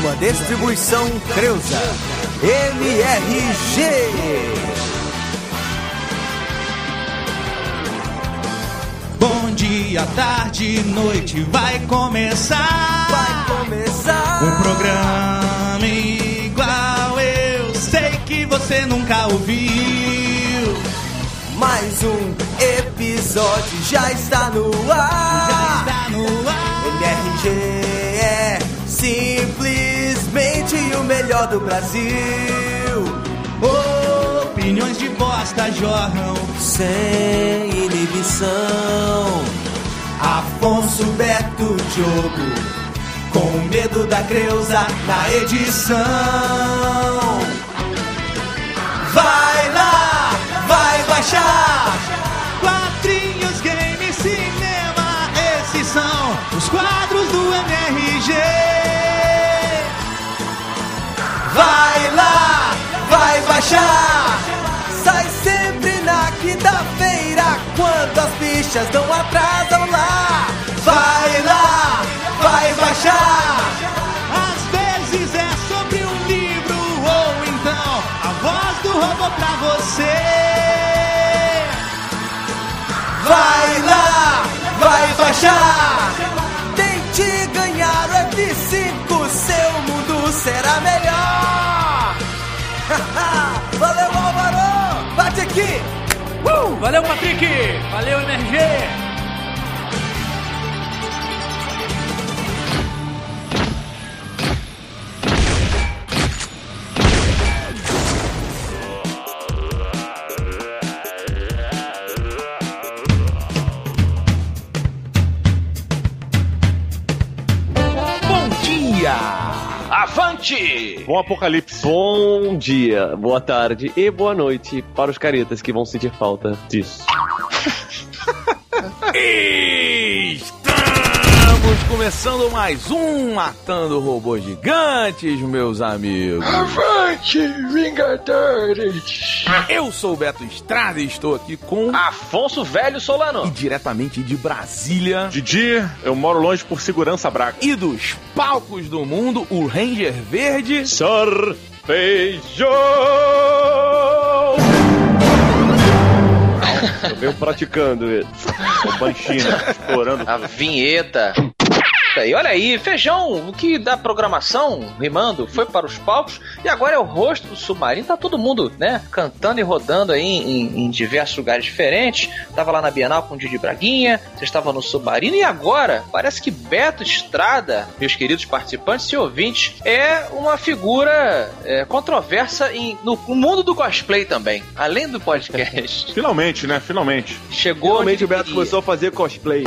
Uma distribuição Creuza. MRG. Bom dia, tarde, noite, vai começar. Vai começar. Um programa igual eu sei que você nunca ouviu. Mais um episódio já está no ar. Já está no ar. MRG é simplesmente o melhor do Brasil. Opiniões de bosta jorram. Sem inibição. Afonso Beto Diogo. Com medo da Creuza na edição. Vai lá, vai baixar. Quadrinhos, games, cinema, esses são os quadros do MRG. Vai lá, vai baixar. Sai sempre na quinta-feira, quando as bichas não atrasam lá. Vai lá, vai baixar. Às vezes é sobre um livro ou então a voz do robô pra você. Vai lá, vai baixar. Tente ganhar o F5, seu mundo será melhor. Valeu, Álvaro. Bate aqui. Uh, valeu, Patrick! Valeu, MRG! Avante! Bom apocalipse. Bom dia, boa tarde e boa noite para os caretas que vão sentir falta disso. Estamos começando mais um Matando Robôs Gigantes, meus amigos. Avante, Vingadores! Eu sou o Beto Estrada e estou aqui com... Afonso Velho E Solano. diretamente de Brasília Didi, eu moro longe por segurança braga. e dos palcos do mundo, o Ranger Verde. Sor Feijão! Eu venho praticando isso. Com banchina, estourando. A vinheta. E olha aí, Feijão, o que da programação, rimando, foi para os palcos e agora é o rosto do submarino. Tá todo mundo, né, cantando e rodando aí em, em diversos lugares diferentes. Tava lá na Bienal com o Didi Braguinha, você estava no submarino e agora parece que Beto Estrada, meus queridos participantes e ouvintes, é uma figura é, controversa em- no, no mundo do cosplay também, além do podcast. Finalmente, né? Finalmente. Chegou Finalmente o Beto queria. começou a fazer cosplay.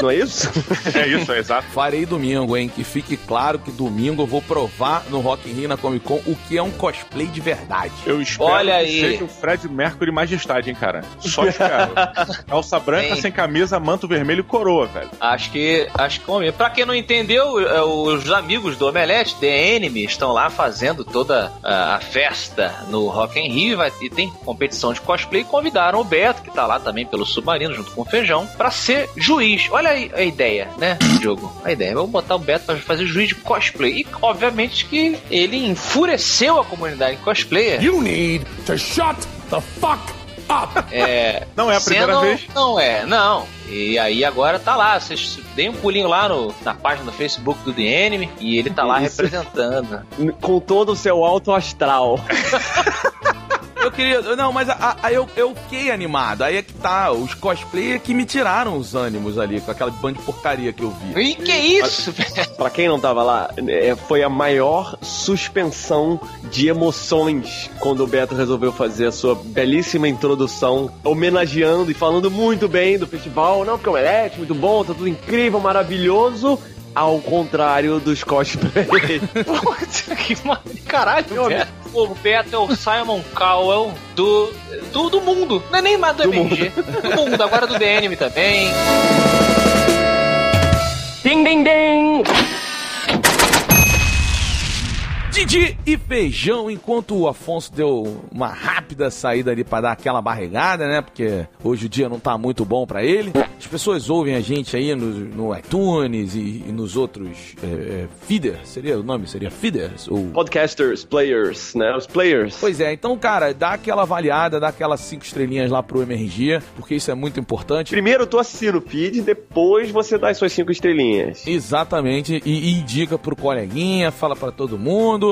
Não é isso? É isso, é exato. Farei domingo, hein? Que fique claro que domingo eu vou provar no Rock in Rio na Comic Con o que é um cosplay de verdade. Eu espero Olha que aí. seja o Fred Mercury Majestade, hein, cara? Só espero. Calça branca, Bem. sem camisa, manto vermelho e coroa, velho. Acho que acho que combina. Pra quem não entendeu, é, os amigos do Omelete, The Enemy, estão lá fazendo toda a, a festa no Rock in Rio e, vai, e tem competição de cosplay. e Convidaram o Beto, que tá lá também pelo Submarino, junto com o Feijão, pra ser juiz. Olha aí a ideia, né, Diogo? A ideia. Vamos botar o Beto pra fazer juiz de cosplay. E, obviamente, que ele enfureceu a comunidade cosplayer. You need to shut the fuck up! É, Não é a primeira Sendo- vez. Não é, não. E aí agora tá lá, vocês deem um pulinho lá no, na página do Facebook do The Enemy e ele tá lá Isso. representando. Com todo o seu alto astral. Eu queria. Não, mas a, a- eu, eu fiquei animado. Aí é que tá. Os cosplayers que me tiraram os ânimos ali, com aquela banda de porcaria que eu vi. E que isso, velho? Pra quem não tava lá, é, foi a maior suspensão de emoções quando o Beto resolveu fazer a sua belíssima introdução, homenageando e falando muito bem do festival. Não, porque o Omelete, muito bom, tá tudo incrível, maravilhoso. Ao contrário dos cosplays. Puta que mar... Caralho, o Beto, o Beto é o Simon Cowell do, do, do mundo. Não é nem mais do, Do MG. Do mundo, agora do The Enemy também. Ding, ding, ding! Didi e feijão, enquanto o Afonso deu uma rápida saída ali pra dar aquela barrigada, né? Porque hoje o dia não tá muito bom pra ele. As pessoas ouvem a gente aí no, no iTunes e, e nos outros é, é, feeders, seria o nome? Seria feeders? Ou... Podcasters, players, né? Os players. Pois é, então, cara, dá aquela avaliada, dá aquelas cinco estrelinhas lá pro MRG, porque isso é muito importante. Primeiro tu assina o feed, depois você dá as suas cinco estrelinhas. Exatamente, e, e indica pro coleguinha, fala pra todo mundo.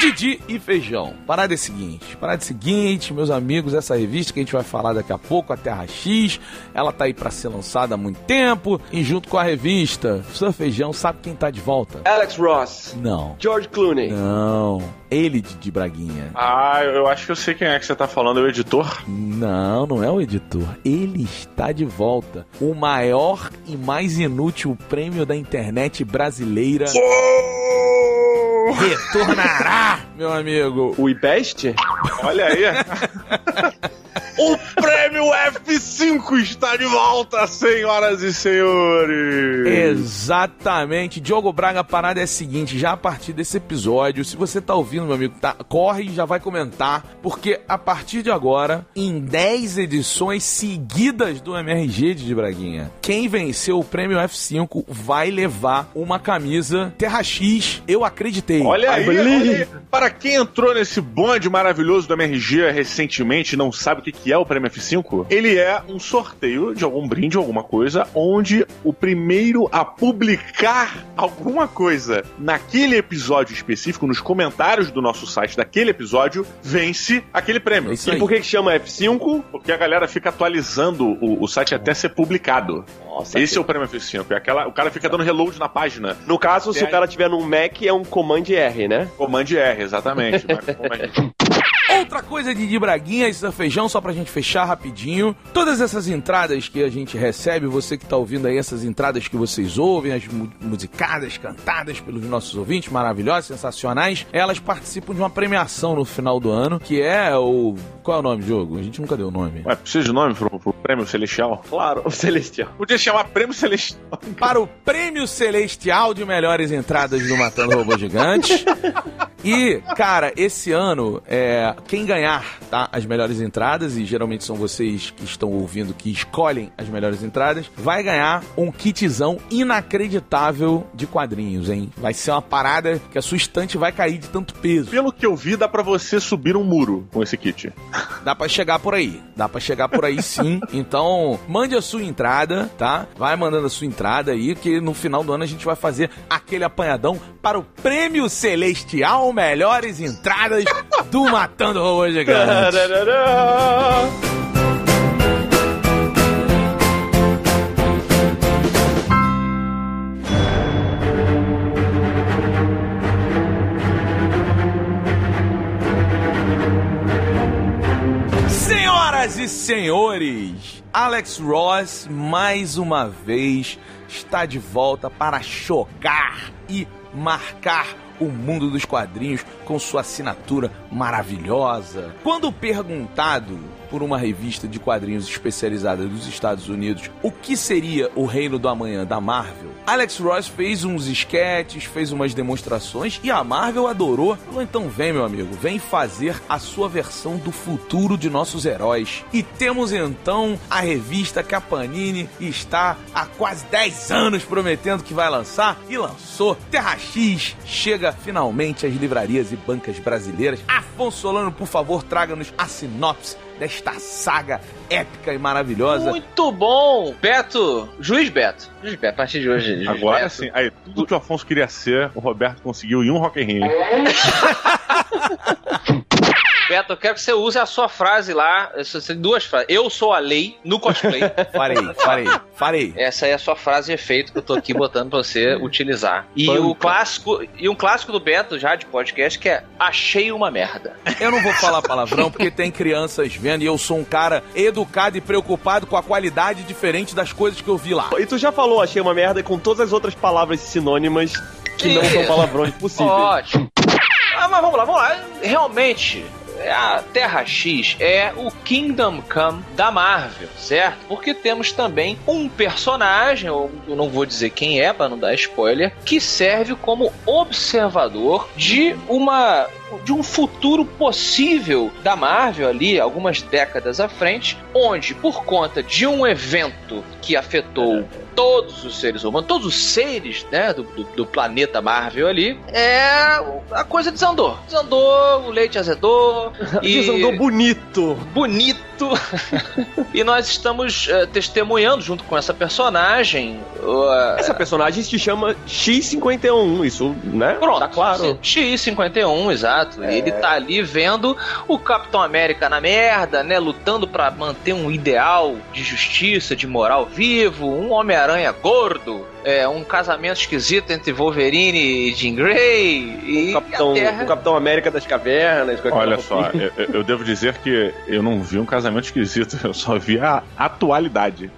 Didi e Feijão. Parada é a seguinte, parada é a seguinte, meus amigos, essa revista que a gente vai falar daqui a pouco, a Terra X, ela tá aí pra ser lançada há muito tempo, e junto com a revista, Sr. Feijão sabe quem tá de volta? Alex Ross, Não. George Clooney. Não. Ele, Didi Braguinha. Ah, eu acho que eu sei quem é que você tá falando, é o editor. Não, não é o editor. Ele está de volta. O maior e mais inútil prêmio da internet brasileira retornará, meu amigo. O IBEST? Olha aí. o prêmio F5 está de volta, senhoras e senhores. Exatamente. Diogo Braga, a parada é a seguinte: já a partir desse episódio, se você tá ouvindo, meu amigo, tá, corre e já vai comentar, porque a partir de agora, em 10 edições seguidas do MRG de Braguinha, quem venceu o prêmio F5 vai levar uma camisa Terra X. Eu acreditei. Olha aí, olha aí. Para quem entrou nesse bonde maravilhoso do MRG recentemente e não sabe o que que é o Prêmio F5, ele é um sorteio de algum brinde, alguma coisa, onde o primeiro a publicar alguma coisa naquele episódio específico, nos comentários do nosso site daquele episódio, vence aquele prêmio. É E por que que chama F5? Porque a galera fica atualizando o, o site até ser publicado. Nossa, Esse é o prêmio F5. É aquela, o cara fica dando reload na página. No caso, se É. o cara tiver num Mac, é um Command R, né? Command R, exatamente. Command- Outra coisa de, de Braguinha e Sr. Feijão, só pra gente fechar rapidinho. Todas essas entradas que a gente recebe, você que tá ouvindo aí, essas entradas que vocês ouvem, as mu- musicadas, cantadas pelos nossos ouvintes, maravilhosas, sensacionais, elas participam de uma premiação no final do ano, que é o. Qual é o nome do jogo? A gente nunca deu o nome. Ué, precisa de nome pro, pro prêmio Celestial? Claro, o Celestial. Podia chamar Prêmio Celestial. para o Prêmio Celestial de Melhores Entradas do Matando Robô Gigante. E, cara, esse ano, é, quem ganhar tá, as melhores entradas, e geralmente são vocês que estão ouvindo que escolhem as melhores entradas, vai ganhar um kitzão inacreditável de quadrinhos, hein? Vai ser uma parada que a sua estante vai cair de tanto peso. Pelo que eu vi, dá pra você subir um muro com esse kit. Dá pra chegar por aí. Dá pra chegar por aí sim. Então, mande a sua entrada, tá? Vai mandando a sua entrada aí, que no final do ano a gente vai fazer aquele apanhadão para o Prêmio Celestial Melhores Entradas do Matando Gigante. Tararara. Senhoras e senhores, Alex Ross mais uma vez está de volta para chocar e marcar o mundo dos quadrinhos com sua assinatura maravilhosa. Quando perguntado por uma revista de quadrinhos especializada dos Estados Unidos o que seria o Reino do Amanhã da Marvel, Alex Ross fez uns esquetes, fez umas demonstrações e a Marvel adorou. Falou, então vem, meu amigo, vem fazer a sua versão do futuro de nossos heróis. E temos então a revista que a Panini está há quase 10 anos prometendo que vai lançar e lançou. Terra X chega finalmente às livrarias e bancas brasileiras. Afonso Solano, por favor, traga-nos a sinopse desta saga épica e maravilhosa. Muito bom! Beto, juiz Beto. Juiz Beto, a partir de hoje. Juiz Agora Beto. sim, aí, tudo que o Afonso queria ser, o Roberto conseguiu em um Rock in Rio. Beto, eu quero que você use a sua frase lá. Duas frases. Eu sou a lei no cosplay. Farei, farei, farei. Essa é a sua frase de efeito que eu tô aqui botando pra você utilizar. E Banca. o clássico, e um clássico do Beto já de podcast que é achei uma merda. Eu não vou falar palavrão porque tem crianças vendo e eu sou um cara educado e preocupado com a qualidade diferente das coisas que eu vi lá. E tu já falou, achei uma merda, com todas as outras palavras sinônimas que não Isso. são palavrões possíveis. Ótimo. Ah, mas vamos lá, vamos lá. Realmente, a Terra X é o Kingdom Come da Marvel, certo? Porque temos também um personagem, eu não vou dizer quem é para não dar spoiler, que serve como observador de uma de um futuro possível da Marvel ali, algumas décadas à frente, onde por conta de um evento que afetou todos os seres humanos, todos os seres né, do, do, do, planeta Marvel ali, é a coisa desandou. Desandou, o leite azedou. e... Desandou bonito. Bonito. e nós estamos uh, testemunhando junto com essa personagem. Uh, essa personagem se chama X51, isso, né? Pronto. Tá claro. X51, exato. É... Ele tá ali vendo o Capitão América na merda, né? Lutando para manter um ideal de justiça, de moral vivo, um Homem-Aranha gordo, é, um casamento esquisito entre Wolverine e Jean Grey. E o Capitão, Terra... o Capitão América das Cavernas. Olha só, eu, eu, devo dizer que eu não vi um casamento esquisito, eu só vi a atualidade.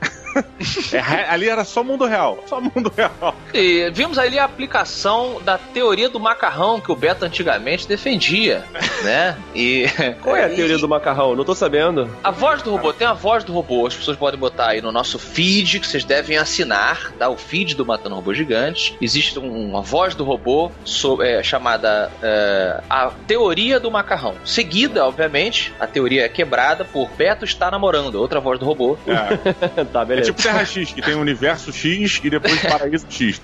É, ali era só mundo real. Só mundo real. E vimos ali a aplicação da teoria do macarrão que o Beto antigamente defendia, né? E. Qual é a teoria do macarrão? Não tô sabendo. A voz do robô, tem a voz do robô. As pessoas podem botar aí no nosso feed, que vocês devem assinar, tá? O feed do Matando Robô Gigante. Existe uma voz do robô so, é, chamada é, A Teoria do Macarrão. Seguida, obviamente, a teoria é quebrada por Beto está namorando, outra voz do robô. É. tá, beleza. É tipo Terra X, que tem o universo X e depois Paraíso X.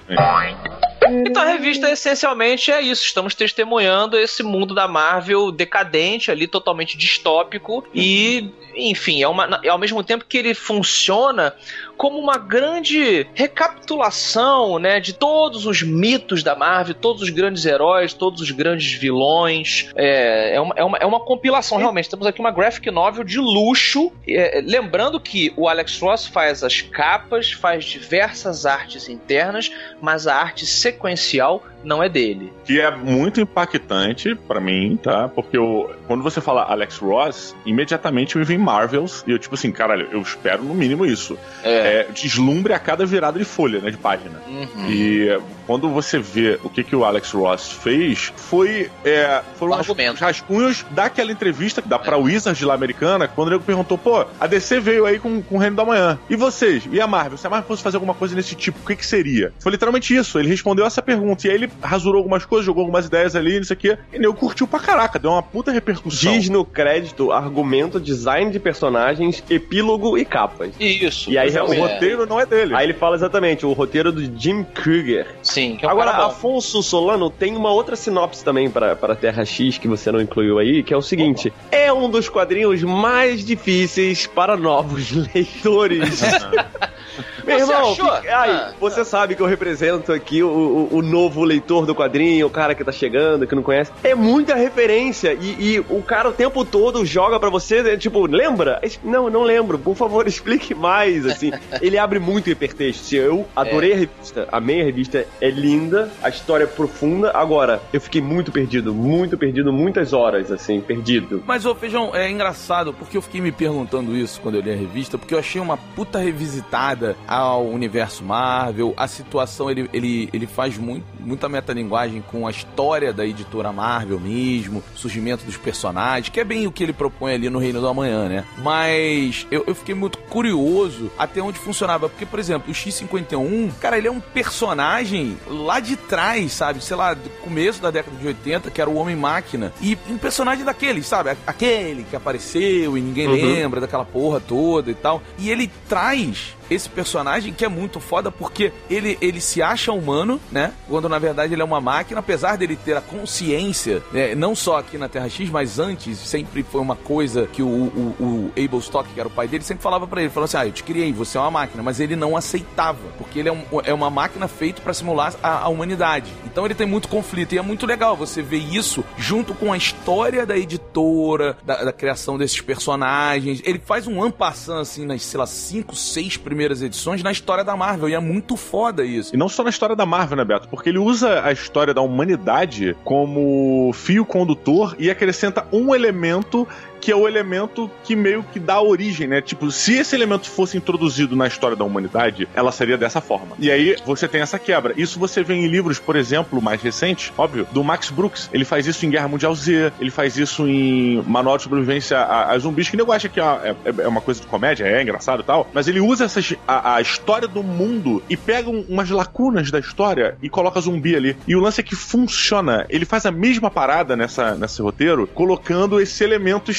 Então a revista essencialmente é isso. Estamos testemunhando esse mundo da Marvel decadente ali, totalmente distópico e, enfim, é uma, é ao mesmo tempo que ele funciona como uma grande recapitulação, né, de todos os mitos da Marvel, todos os grandes heróis, todos os grandes vilões. É, é, uma, é, uma, é uma compilação, realmente. Temos aqui uma graphic novel de luxo. É, lembrando que o Alex Ross faz as capas, faz diversas artes internas, mas a arte sequencial não é dele. Que é muito impactante para mim, tá? Porque eu, quando você fala Alex Ross, imediatamente me vem Marvels e eu, tipo assim, caralho, eu espero no mínimo isso. É. é deslumbre a cada virada de folha, né? De página. Uhum. E quando você vê o que, que o Alex Ross fez, foi. É, foram os rascunhos daquela entrevista que dá pra é. Wizards lá americana, quando ele perguntou, pô, a DC veio aí com, com o Reino da Manhã. E vocês? E a Marvel? Se a Marvel fosse fazer alguma coisa nesse tipo, o que, que seria? Foi literalmente isso. Ele respondeu essa pergunta. E aí ele rasurou algumas coisas, jogou algumas ideias ali, isso aqui. E eu curtiu pra caraca, deu uma puta repercussão. Diz no crédito argumento, design de personagens, epílogo e capas. Isso. E aí o roteiro não é dele. Aí ele fala exatamente, o roteiro do Jim Kruger. Sim, que é um Agora, Afonso Solano tem uma outra sinopse também para Terra X que você não incluiu aí, que é o seguinte: Opa. é um dos quadrinhos mais difíceis para novos leitores. Meu irmão, que, ai, ah, você ah. sabe que eu represento aqui o, o, o, novo leitor do quadrinho, o cara que tá chegando, que não conhece. É muita referência e, e o cara o tempo todo joga para você, é, tipo, lembra? Não, não lembro. Por favor, explique mais, assim. Ele abre muito hipertexto. Eu adorei é. a revista, amei a revista, é linda, a história é profunda. Agora, eu fiquei muito perdido, muito perdido, muitas horas, assim, perdido. Mas, ô Feijão, é engraçado, porque eu fiquei me perguntando isso quando eu li a revista, porque eu achei uma puta revisitada ao universo Marvel. A situação, ele, ele, ele faz muito, muita metalinguagem com a história da editora Marvel mesmo, surgimento dos personagens, que é bem o que ele propõe ali no Reino do Amanhã, né? Mas eu, eu fiquei muito curioso até onde funcionava, porque, por exemplo, o X-51, cara, ele é um personagem lá de trás, sabe? Sei lá, do começo da década de 80, que era o Homem-Máquina. E um personagem daquele, sabe? Aquele que apareceu e ninguém uhum. lembra daquela porra toda e tal. E ele traz esse personagem que é muito foda porque ele, ele se acha humano, né? Quando na verdade ele é uma máquina, apesar dele ter a consciência, né? não só aqui na Terra X, mas antes sempre foi uma coisa que o, o, o Abel Stock, que era o pai dele, sempre falava para ele, falou assim: "Ah, eu te criei, você é uma máquina", mas ele não aceitava, porque ele é, um, é uma máquina feita para simular a, a, humanidade. Então ele tem muito conflito e é muito legal você ver isso junto com a história da editora, da, da criação desses personagens. Ele faz um ampassant assim nas, sei lá, cinco, seis primeiras primeiras edições na história da Marvel. E é muito foda isso. E não só na história da Marvel, né, Beto? Porque ele usa a história da humanidade como fio condutor e acrescenta um elemento que é o elemento que meio que dá origem, né? Tipo, se esse elemento fosse introduzido na história da humanidade, ela seria dessa forma. E aí você tem essa quebra. Isso você vê em livros, por exemplo, mais recentes, óbvio, do Max Brooks. Ele faz isso em Guerra Mundial Z, ele faz isso em Manual de Sobrevivência a, a Zumbis, que nego acha que é, é, é, uma coisa de comédia, é engraçado e tal, mas ele usa essas, a, a história do mundo e pega um, umas lacunas da história e coloca zumbi ali. E o lance é que funciona. Ele faz a mesma parada nessa, nesse roteiro, colocando esse elemento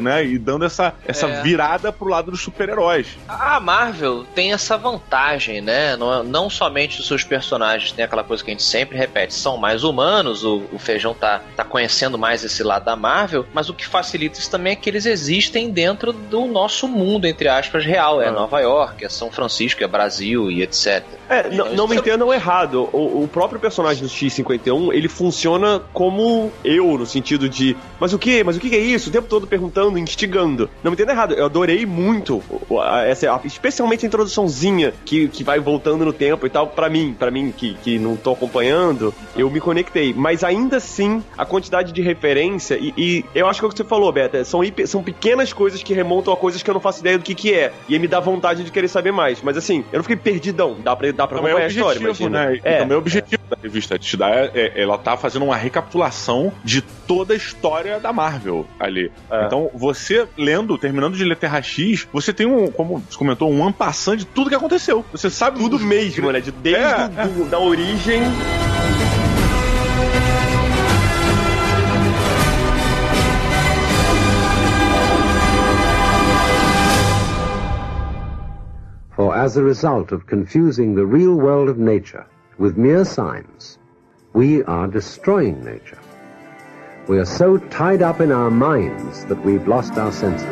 né? E dando essa, essa É. virada pro lado dos super-heróis. A Marvel tem essa vantagem, né? Não, não somente os seus personagens tem aquela coisa que a gente sempre repete, são mais humanos, o, o Feijão tá, tá conhecendo mais esse lado da Marvel, mas o que facilita isso também é que eles existem dentro do nosso mundo, entre aspas, real. É Ah. Nova York, é São Francisco, é Brasil e etc. É, não, não me entendam errado. O, o próprio personagem do X-51, ele funciona como eu, no sentido de, mas o que? Mas o que é isso? O tempo todo perguntando, instigando. Não me entenda errado, eu adorei muito o- essa, especialmente a introduçãozinha que, que vai voltando no tempo e tal, pra mim, para mim que, que não tô acompanhando, eu me conectei. Mas ainda assim, a quantidade de referência, e, e eu acho que é o que você falou, Beta, são, são pequenas coisas que remontam a coisas que eu não faço ideia do que que é. E aí me dá vontade de querer saber mais. Mas assim, eu não fiquei perdidão. Dá pra, dá pra é acompanhar a história, imagina. né? É, também é o objetivo da revista. Te dá, é- ela tá fazendo uma recapitulação de toda a história da Marvel ali. É. Então, você lendo, terminando de ler Terra X, você tem um, como você comentou, um ampassando de tudo que aconteceu. Você sabe tudo mesmo, né? De, desde É, do- da origem. For as a result of confusing the real world of nature with mere science, we are destroying nature. We are so tied up in our minds that we've lost our senses.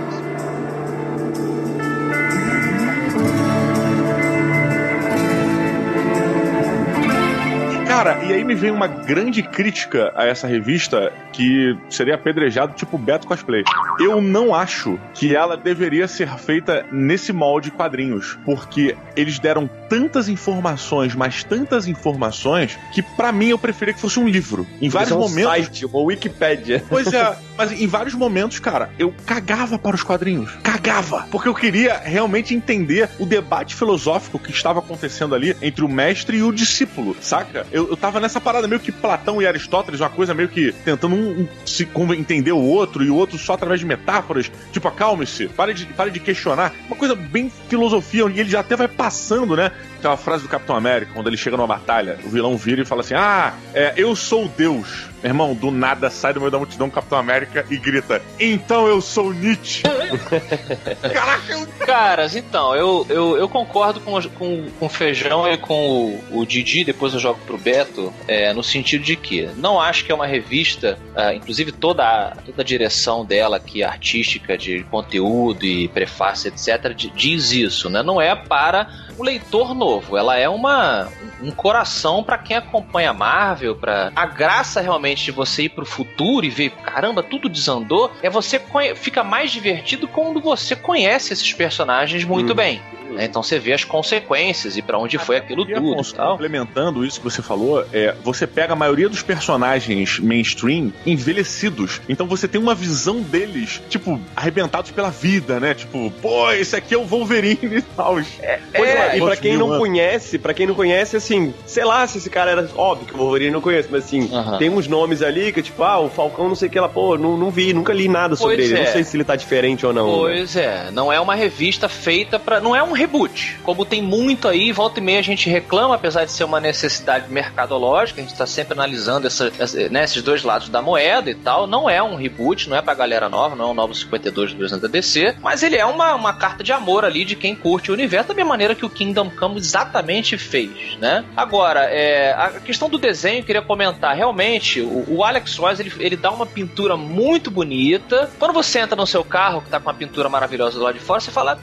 Cara, e aí me vem uma grande crítica a essa revista que seria apedrejado tipo Beto Cosplay. Eu não acho que ela deveria ser feita nesse molde quadrinhos, porque eles deram tantas informações, mas tantas informações, que pra mim eu preferia que fosse um livro. Em vários é um momentos. site, uma Wikipédia. Pois é, mas em vários momentos, cara, eu cagava para os quadrinhos. Cagava. Porque eu queria realmente entender o debate filosófico que estava acontecendo ali entre o mestre e o discípulo, saca? Eu, eu tava nessa parada meio que Platão e Aristóteles, uma coisa meio que tentando um, um se entender o outro e o outro só através de metáforas. Tipo, acalme-se, pare de, pare de questionar. Uma coisa bem filosofia, e ele já até vai passando, né? Aquela frase do Capitão América, quando ele chega numa batalha, o vilão vira e fala assim: Ah, é, eu sou Deus. Meu irmão, do nada sai do meio da multidão Capitão América e grita: Então eu sou Nietzsche. Caraca, eu Caras, então, eu, eu, eu concordo com, com, com o Feijão e com o, o Didi, depois eu jogo pro Beto, é, no sentido de que não acho que é uma revista, ah, inclusive toda a, toda a direção dela, que é artística, de conteúdo e prefácio, etc., di- diz isso, né? Não é para o leitor novo, ela é uma, um coração para quem acompanha a Marvel, para a graça realmente de você ir pro futuro e ver, caramba, tudo desandou, é você conhe- fica mais divertido quando você conhece esses personagens muito Uhum. bem. né? Então você vê as consequências e para onde foi aquilo E, tudo e tal. Complementando isso que você falou, é, você pega a maioria dos personagens mainstream envelhecidos. Então você tem uma visão deles, tipo, arrebentados pela vida, né? Tipo, pô, esse aqui é o Wolverine e tal. É, É, e pra outros quem não anos. conhece, pra quem não conhece, assim, sei lá se esse cara era. Óbvio que o Wolverine não conhece, mas assim, Aham. tem uns nomes ali que, tipo, ah, o Falcão não sei o que lá, pô, não, não vi, nunca li nada sobre Pois ele. é. Não sei se ele tá diferente ou não. né? Pois é, não é uma revista feita pra. Não é um reboot. Como tem muito aí, volta e meia a gente reclama, apesar de ser uma necessidade mercadológica, a gente tá sempre analisando essa, essa- né, esses dois lados da moeda e tal. Não é um reboot, não é pra galera nova, não é um novo 52 do da DC, mas ele é uma, uma carta de amor ali de quem curte o universo, da mesma maneira que o Kingdom Come exatamente fez, né? Agora, é, a questão do desenho, eu queria comentar, realmente, o, o Alex Royce, ele, ele dá uma pintura muito bonita. Quando você entra no seu carro, que tá com uma pintura maravilhosa do lado de fora, você fala,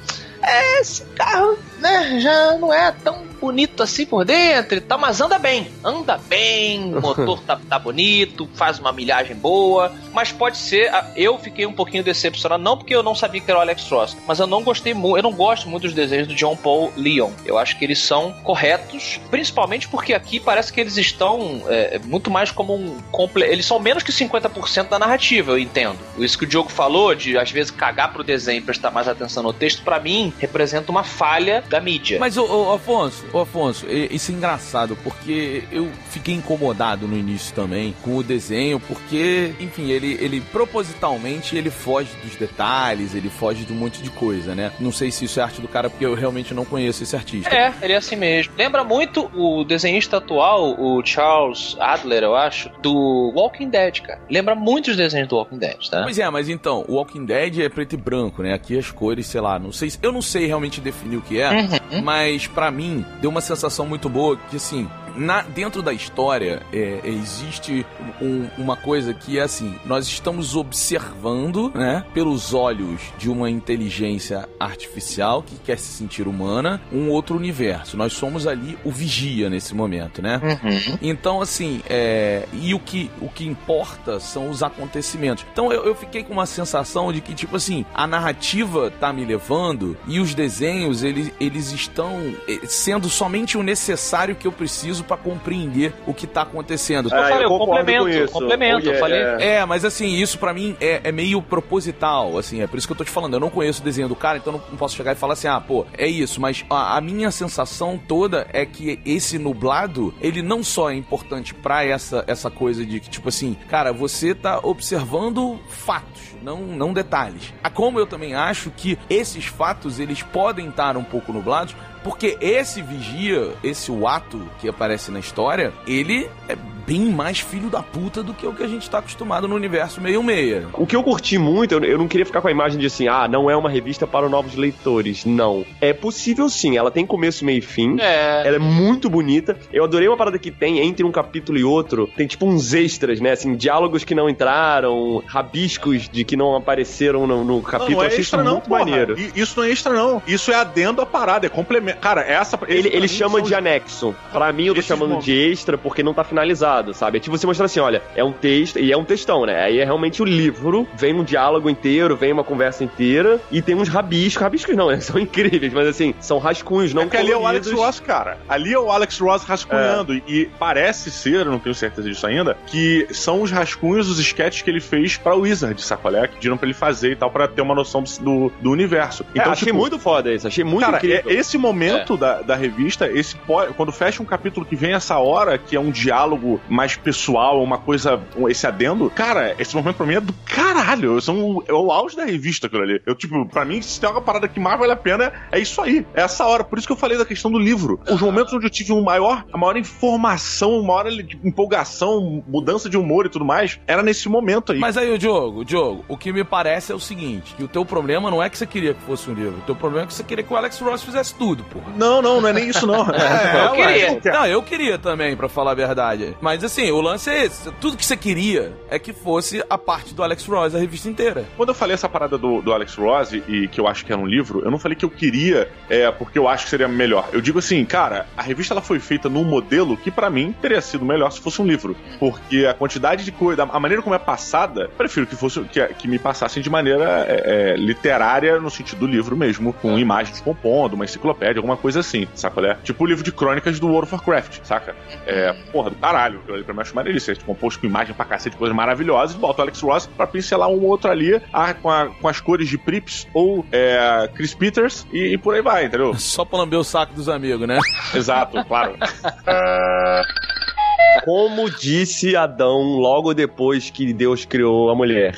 esse carro né, já não é tão bonito assim por dentro e tal, mas anda bem. Anda bem, o motor tá, tá bonito, faz uma milhagem boa, mas pode ser. Eu fiquei um pouquinho decepcionado, não porque eu não sabia que era o Alex Ross, mas eu não gostei muito, eu não gosto muito dos desenhos do John Paul Leon. Eu acho que eles são corretos, principalmente porque aqui parece que eles estão é, muito mais como um. Eles são menos que 50% da narrativa, eu entendo. Isso que o Diogo falou, de às vezes cagar pro desenho e prestar mais atenção no texto, pra mim representa uma falha da mídia. Mas, ô, ô, Afonso, ô, Afonso, isso é engraçado, porque eu fiquei incomodado no início também com o desenho, porque, enfim, ele, ele propositalmente ele foge dos detalhes, ele foge de um monte de coisa, né? Não sei se isso é arte do cara, porque eu realmente não conheço esse artista. É, ele é assim mesmo. Lembra muito o desenhista atual, o Charles Adler, eu acho, do Walking Dead, cara. Lembra muito os desenhos do Walking Dead, tá? Pois é, mas então, o Walking Dead é preto e branco, né? Aqui as cores, sei lá, não sei, se- eu não sei realmente definir o que é, Uhum. mas pra mim deu uma sensação muito boa que assim, na, dentro da história é, existe um- uma coisa que é assim, nós estamos observando, né, pelos olhos de uma inteligência artificial que quer se sentir humana, um outro universo. Nós somos ali o vigia nesse momento, né? Uhum. Então, assim, é, e o que, o que importa são os acontecimentos. Então, eu, eu fiquei com uma sensação de que, tipo assim, a narrativa tá me levando e os desenhos, eles, eles estão eh, sendo somente o necessário que eu preciso pra compreender o que tá acontecendo. Eu falei, eu concordo complemento, com isso. complemento, eu Oh, yeah, falei. yeah. É, mas assim, isso pra mim é, é meio proposital, assim, é por isso que eu tô te falando. Eu não conheço o desenho do cara, então não, não posso chegar e falar assim, ah, pô, é isso. Mas a, a minha sensação toda é que esse nublado, ele não só é importante pra essa, essa coisa de que, tipo assim, cara, você tá observando fatos, não, não detalhes. Como eu também acho que esses fatos, eles podem estar um pouco nublados, porque esse vigia, esse Wato que aparece na história, ele é bem mais filho da puta do que o que a gente tá acostumado no universo meio-meia. O que eu curti muito, eu, eu não queria ficar com a imagem de assim, ah, não é uma revista para novos leitores. Não. É possível sim, ela tem começo, meio e fim. É. Ela é muito bonita. Eu adorei uma parada que tem entre um capítulo e outro. Tem tipo uns extras, né? Assim, diálogos que não entraram, rabiscos de que não apareceram no, no capítulo. não, não é achei extra isso não, muito porra. maneiro. Isso não é extra não. Isso é adendo à parada, é complemento. Cara, essa... Ele, ele chama de anexo. Pra mim, eu tô chamando de extra porque não tá finalizado, sabe? É tipo você mostrar assim, olha, é um texto, e é um textão, né? Aí é realmente o livro, vem um diálogo inteiro, vem uma conversa inteira, e tem uns rabiscos. Rabiscos não, né? São incríveis, mas assim, são rascunhos, não É que ali é o Alex. Ross, cara. Ali é o Alex Ross rascunhando. E parece ser, não tenho certeza disso ainda, que são os rascunhos, os sketches que ele fez pra Wizard, sacolé? Que pediram pra ele fazer e tal, pra ter uma noção do, do, universo. Então, achei muito foda isso, achei muito Cara, incrível. é- esse momento da, da revista, esse quando fecha um capítulo que vem essa hora, que é um diálogo mais pessoal, uma coisa, esse adendo, cara, esse momento pra mim é do caralho. São, é o auge da revista aquilo ali. Eu, tipo, pra mim, se tem uma parada que mais vale a pena, é isso aí. É essa hora. Por isso que eu falei da questão do livro. Os momentos onde eu tive um maior, a maior informação, uma maior empolgação, mudança de humor e tudo mais, era nesse momento aí. Mas aí, o Diogo, Diogo, o que me parece é o seguinte: que o teu problema não é que você queria que fosse um livro, o teu problema é que você queria que o Alex Ross fizesse tudo, porra. Não, não, não é nem isso, não. É, Eu queria. ué, Não, eu queria também, pra falar a verdade. Mas assim, o lance é esse. Tudo que você queria é que fosse a parte do Alex Ross, a revista inteira. Quando eu falei essa parada do, do Alex Ross e, que eu acho que era um livro, eu não falei que eu queria é, porque eu acho que seria melhor. Eu digo assim, cara, a revista ela foi feita num modelo que pra mim teria sido melhor se fosse um livro. Porque a quantidade de coisa, a maneira como é passada, prefiro que fosse que, que me passassem de maneira é, é, literária no sentido do livro mesmo, com imagens compondo, uma enciclopédia, alguma coisa assim, saca? Né? Tipo o livro de crônicas do World of Warcraft, saca? É, porra, do caralho. Aquilo ali pra mim acho maneiríssimo. É composto com imagem pra cacete, coisas maravilhosas, e bota o Alex Ross pra pincelar um ou outro ali a- com, a- com as cores de Prips ou é, Chris Peters e, e por aí vai, entendeu? Só pra lamber o saco dos amigos, né? Exato, claro. Como disse Adão logo depois que Deus criou a mulher.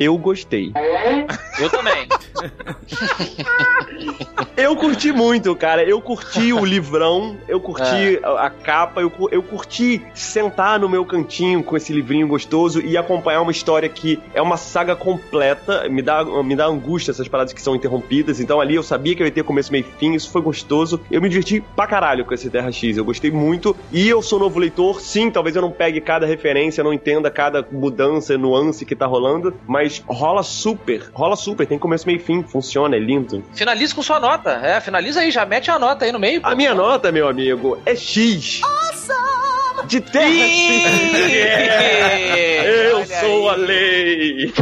Eu gostei. Eu também. Eu curti muito, cara. Eu curti o livrão, eu curti É. a, a capa, eu, eu curti sentar no meu cantinho com esse livrinho gostoso e acompanhar uma história que é uma saga completa. Me dá, me dá angústia essas paradas que são interrompidas. Então ali eu sabia que eu ia ter começo, meio e fim. Isso foi gostoso. Eu me diverti pra caralho com esse Terra X. Eu gostei muito. E eu sou novo leitor. Sim, talvez eu não pegue cada referência, não entenda cada mudança, nuance que tá rolando. Mas rola super. Rola super. Tem começo, meio e fim. Fim, funciona, é lindo. Finalize com sua nota. É, finaliza aí, já mete a nota aí no meio. A pô. minha nota, meu amigo, é X. De terra Eu Olha sou aí. a lei.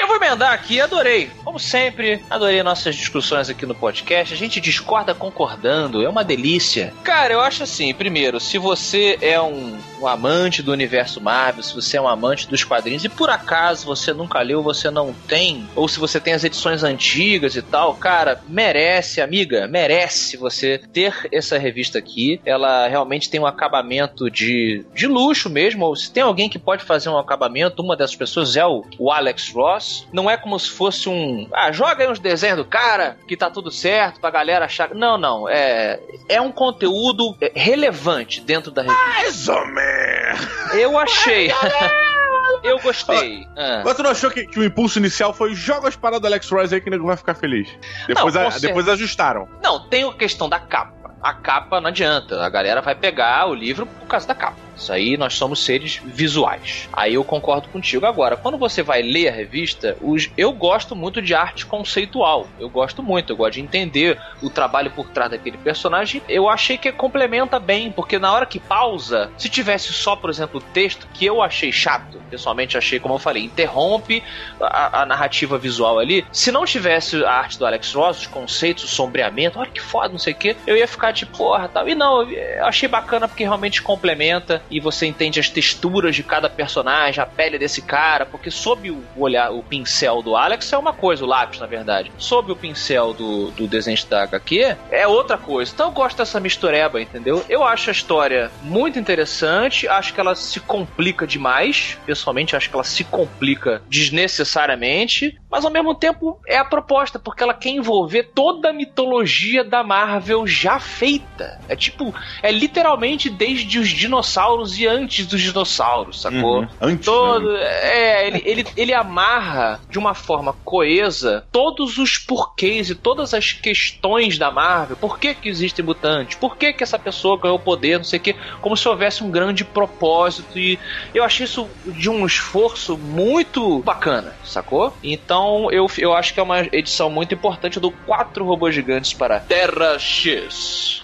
Eu vou emendar aqui, adorei. Como sempre, adorei nossas discussões aqui no podcast. A gente discorda concordando, é uma delícia. Cara, eu acho assim, primeiro, se você é um, um amante do universo Marvel, se você é um amante dos quadrinhos e por acaso você nunca leu, você não tem, ou se você tem as edições antigas e tal, cara, merece, amiga, merece você ter essa revista aqui. Ela realmente tem um acabamento de, de luxo mesmo. Ou se tem alguém que pode fazer um acabamento, uma dessas pessoas é o, o Alex Ross. Não é como se fosse um. Ah, joga aí uns desenhos do cara que tá tudo certo pra galera achar. Não, não. É, é um conteúdo é, relevante dentro da revista. Mais ou menos. Eu achei. Eu gostei. Ah. Mas tu não achou que, que o impulso inicial foi joga as paradas do Alex Royce aí que o nego vai ficar feliz? Depois, Não, a- depois ajustaram. Não, tem a questão da capa. A capa não adianta. A galera vai pegar o livro por causa da capa. Isso aí nós somos seres visuais. Aí eu concordo contigo. Agora, quando você vai ler a revista, os... eu gosto muito de arte conceitual. Eu gosto muito, eu gosto de entender o trabalho por trás daquele personagem. Eu achei que complementa bem, porque na hora que pausa, se tivesse só, por exemplo, o texto, que eu achei chato, pessoalmente achei, como eu falei, interrompe a, a narrativa visual ali. Se não tivesse a arte do Alex Ross, os conceitos, o sombreamento, olha que foda, não sei o que, eu ia ficar tipo, porra, tal. E não, eu achei bacana porque realmente complementa e você entende as texturas de cada personagem, a pele desse cara, porque sob o olhar, o pincel do Alex é uma coisa, o lápis, na verdade. Sob o pincel do, do desenho da HQ é outra coisa. Então eu gosto dessa mistureba, entendeu? Eu acho a história muito interessante, acho que ela se complica demais. Pessoalmente, acho que ela se complica desnecessariamente, mas ao mesmo tempo é a proposta, porque ela quer envolver toda a mitologia da Marvel já feita. É tipo, é literalmente desde os dinossauros e antes dos dinossauros, sacou? Uhum. Antes, Todo, né? é, ele, ele, ele amarra de uma forma coesa todos os porquês e todas as questões da Marvel. Por que que existem mutantes? Por que que essa pessoa ganhou poder? Não sei o que. Como se houvesse um grande propósito. E eu achei isso de um esforço muito bacana, sacou? Então eu, eu acho que é uma edição muito importante do Quatro Robôs Gigantes para Terra X.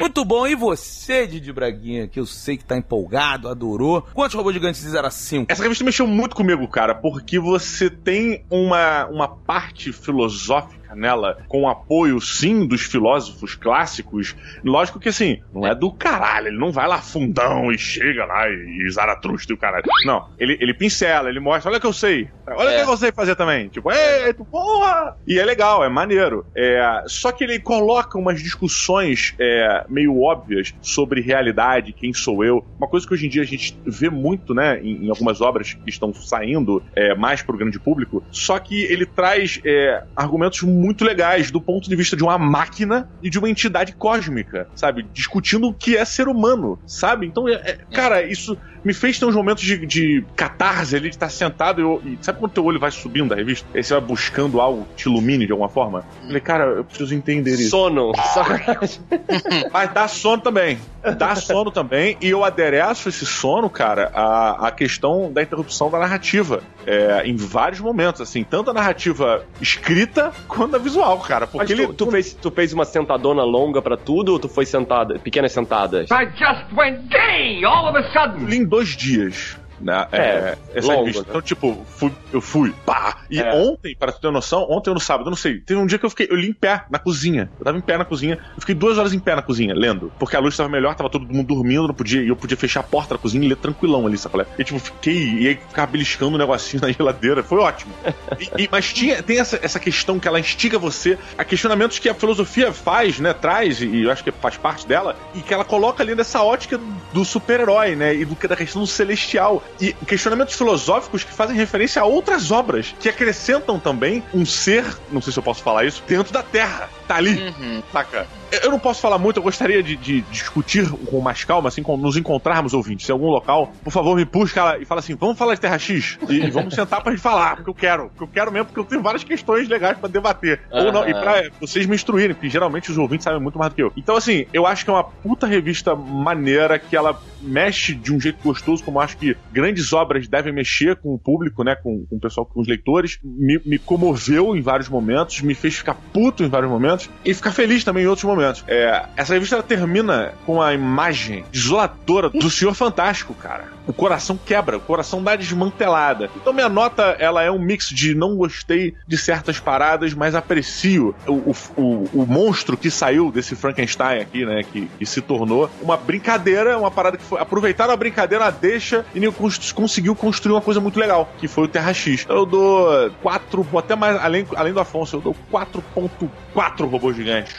Muito bom, e você, Didi Braguinha, que eu sei que tá empolgado, adorou. Quantos robôs gigantes de 0 a 5? Essa revista mexeu muito comigo, cara, porque você tem uma, uma parte filosófica nela, com apoio, sim, dos filósofos clássicos. Lógico que, assim, não é do caralho, ele não vai lá fundão e chega lá e, e Zaratustra e o caralho. Não, ele, ele pincela, ele mostra, olha o que eu sei, olha o É. que eu sei fazer também. Tipo, ei, tu porra! E é legal, é maneiro. É, só que ele coloca umas discussões é, meio óbvias sobre realidade, quem sou eu. Uma coisa que hoje em dia a gente vê muito, né, em, em algumas obras que estão saindo é, mais pro grande público. Só que ele traz é, argumentos muito legais do ponto de vista de uma máquina e de uma entidade cósmica, sabe? Discutindo o que é ser humano, sabe? Então, é- é- cara, isso me fez ter uns momentos de, de catarse ali, de estar sentado e, eu- e sabe quando teu olho vai subindo da revista? Aí você vai buscando algo que te ilumine de alguma forma? Eu falei, cara, eu preciso entender isso. Sono. Mas dá sono também. Dá sono também. E eu adereço esse sono, cara, à, à questão da interrupção da narrativa. É, em vários momentos, assim, tanto a narrativa escrita quanto a visual, cara. Mas Porque ele. tu, tu fez, tu fez uma sentadona longa pra tudo ou tu foi sentada, pequenas sentadas? I just went gay all of a sudden. li em dois dias. Né? É, essa longo, revista. né? Então, tipo, fui, eu fui, pá. E É. ontem, para tu ter noção, ontem ou no sábado, eu não sei, teve um dia que eu fiquei, eu li em pé, na cozinha. Eu tava em pé na cozinha, eu fiquei duas horas em pé na cozinha, lendo. Porque a luz tava melhor, tava todo mundo dormindo, não podia, e eu podia fechar a porta da cozinha e ler tranquilão ali, sabe? E tipo, fiquei, e aí ficava beliscando um negocinho na geladeira, foi ótimo. E- e- mas tinha, tem essa, essa questão que ela instiga você a questionamentos que a filosofia faz, né, traz, e eu acho que faz parte dela, e que ela coloca ali nessa ótica do super-herói, né, e do da questão do celestial. E questionamentos filosóficos que fazem referência a outras obras, que acrescentam também um ser, não sei se eu posso falar isso, dentro da Terra. Tá ali, Uhum. saca? Eu- não posso falar muito, eu gostaria de, de discutir com mais calma, assim, quando nos encontrarmos ouvintes em algum local. Por favor, me puxa e fala assim: vamos falar de Terra X e, e vamos sentar pra gente falar, porque eu quero. Porque eu quero mesmo, porque eu tenho várias questões legais pra debater. Ou não, e pra vocês me instruírem, porque geralmente os ouvintes sabem muito mais do que eu. Então, assim, eu acho que é uma puta revista maneira que ela mexe de um jeito gostoso, como eu acho que grandes obras devem mexer com o público, né? Com, com o pessoal, com os leitores. Me, me comoveu em vários momentos, me fez ficar puto em vários momentos e ficar feliz também em outros momentos. É, essa revista termina com a imagem desoladora do Senhor Fantástico, cara. O coração quebra, o coração dá desmantelada. Então minha nota, ela é um mix de não gostei de certas paradas, mas aprecio o, o, o, monstro que saiu desse Frankenstein aqui, né? Que, que se tornou uma brincadeira, uma parada que foi. Aproveitaram a brincadeira, a deixa e cons- conseguiu construir uma coisa muito legal, que foi o Terra X. Eu dou 4, até mais, além, além do Afonso, eu dou 4.4 robôs gigantes.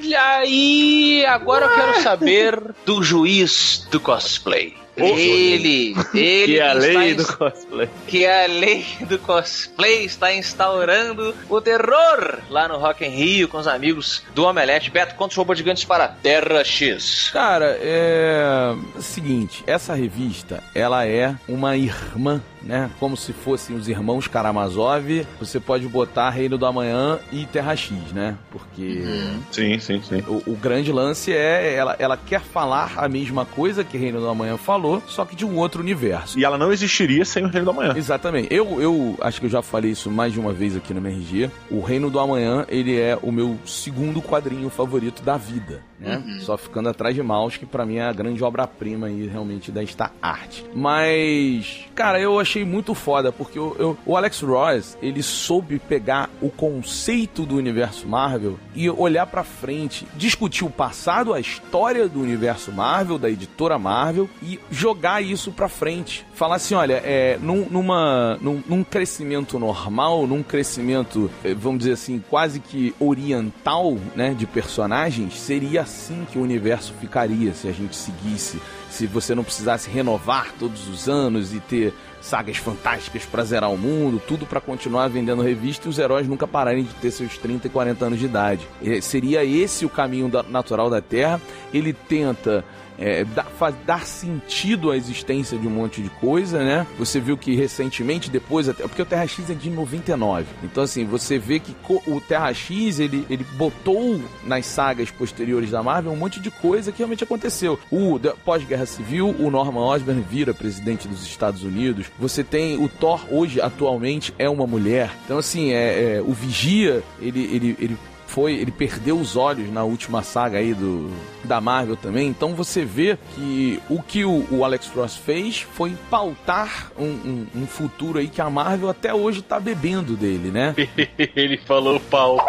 Olha aí! Agora eu quero saber do juiz do cosplay. Ele, ele Que é a lei do cosplay. que a lei do cosplay está instaurando o terror lá no Rock in Rio com os amigos do Omelete. Beto, quantos robôs gigantes para Terra X? Cara, é. o Seguinte, essa revista, ela é uma irmã, né? Como se fossem os irmãos Karamazov. Você pode botar Reino do Amanhã e Terra X, né? Porque. Sim, sim, sim. O, o grande lance é ela, ela quer falar a mesma coisa que Reino do Amanhã falou, só que de um outro universo. E ela não existiria sem o Reino da Manhã. Exatamente. Eu, eu acho que eu já falei isso mais de uma vez aqui no MRG. O Reino do Amanhã, ele é o meu segundo quadrinho favorito da vida, né? Só ficando atrás de Maus, que pra mim é a grande obra-prima aí realmente desta arte. Mas, cara, eu achei muito foda, porque eu, eu- o Alex Ross, ele soube pegar o conceito do universo Marvel e olhar pra frente, discutir o passado, a história do universo Marvel, da editora Marvel, e jogar isso pra frente. Falar assim, olha, é, num, numa, num, num crescimento normal, num crescimento, eh, vamos dizer assim, quase que oriental, né, de personagens, seria assim que o universo ficaria se a gente seguisse, se você não precisasse renovar todos os anos e ter sagas fantásticas pra zerar o mundo, tudo pra continuar vendendo revista e os heróis nunca pararem de ter seus 30 e 40 anos de idade. Eh, seria esse o caminho da- natural da Terra. Ele tenta é, dar, dar sentido à existência de um monte de coisa, né? Você viu que recentemente, depois, até, porque o Terra X é de 99. Então, assim, você vê que o Terra X, ele, ele botou nas sagas posteriores da Marvel um monte de coisa que realmente aconteceu. O pós-guerra civil, o Norman Osborn vira presidente dos Estados Unidos. Você tem o Thor, hoje, atualmente, é uma mulher. Então, assim, é, é, o Vigia, ele, ele, ele foi, ele perdeu os olhos na última saga aí do da Marvel também. Então você vê que o que o, o Alex Ross fez foi pautar um, um- um futuro aí que a Marvel até hoje tá bebendo dele, né? Ele falou pau.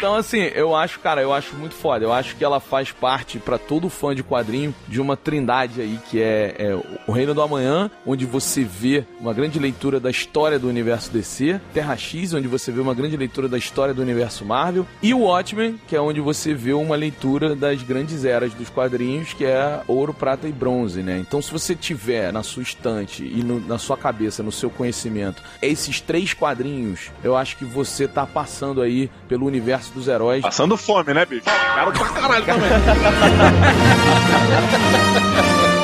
Então, assim, eu acho, cara, eu acho muito foda. Eu acho que ela faz parte, pra todo fã de quadrinho, de uma trindade aí, que é, é o Reino do Amanhã, onde você vê uma grande leitura da história do universo DC, Terra X, onde você vê uma grande leitura da história do universo Marvel, e o Watchmen, que é onde você vê uma leitura das grandes eras dos quadrinhos, que é ouro, prata e bronze, né? Então, se você tiver na sua estante e no- na sua cabeça, no seu conhecimento, esses três quadrinhos, eu acho que você tá passando aí pelo universo dos heróis. Passando fome, né, bicho? Caro pra caralho também.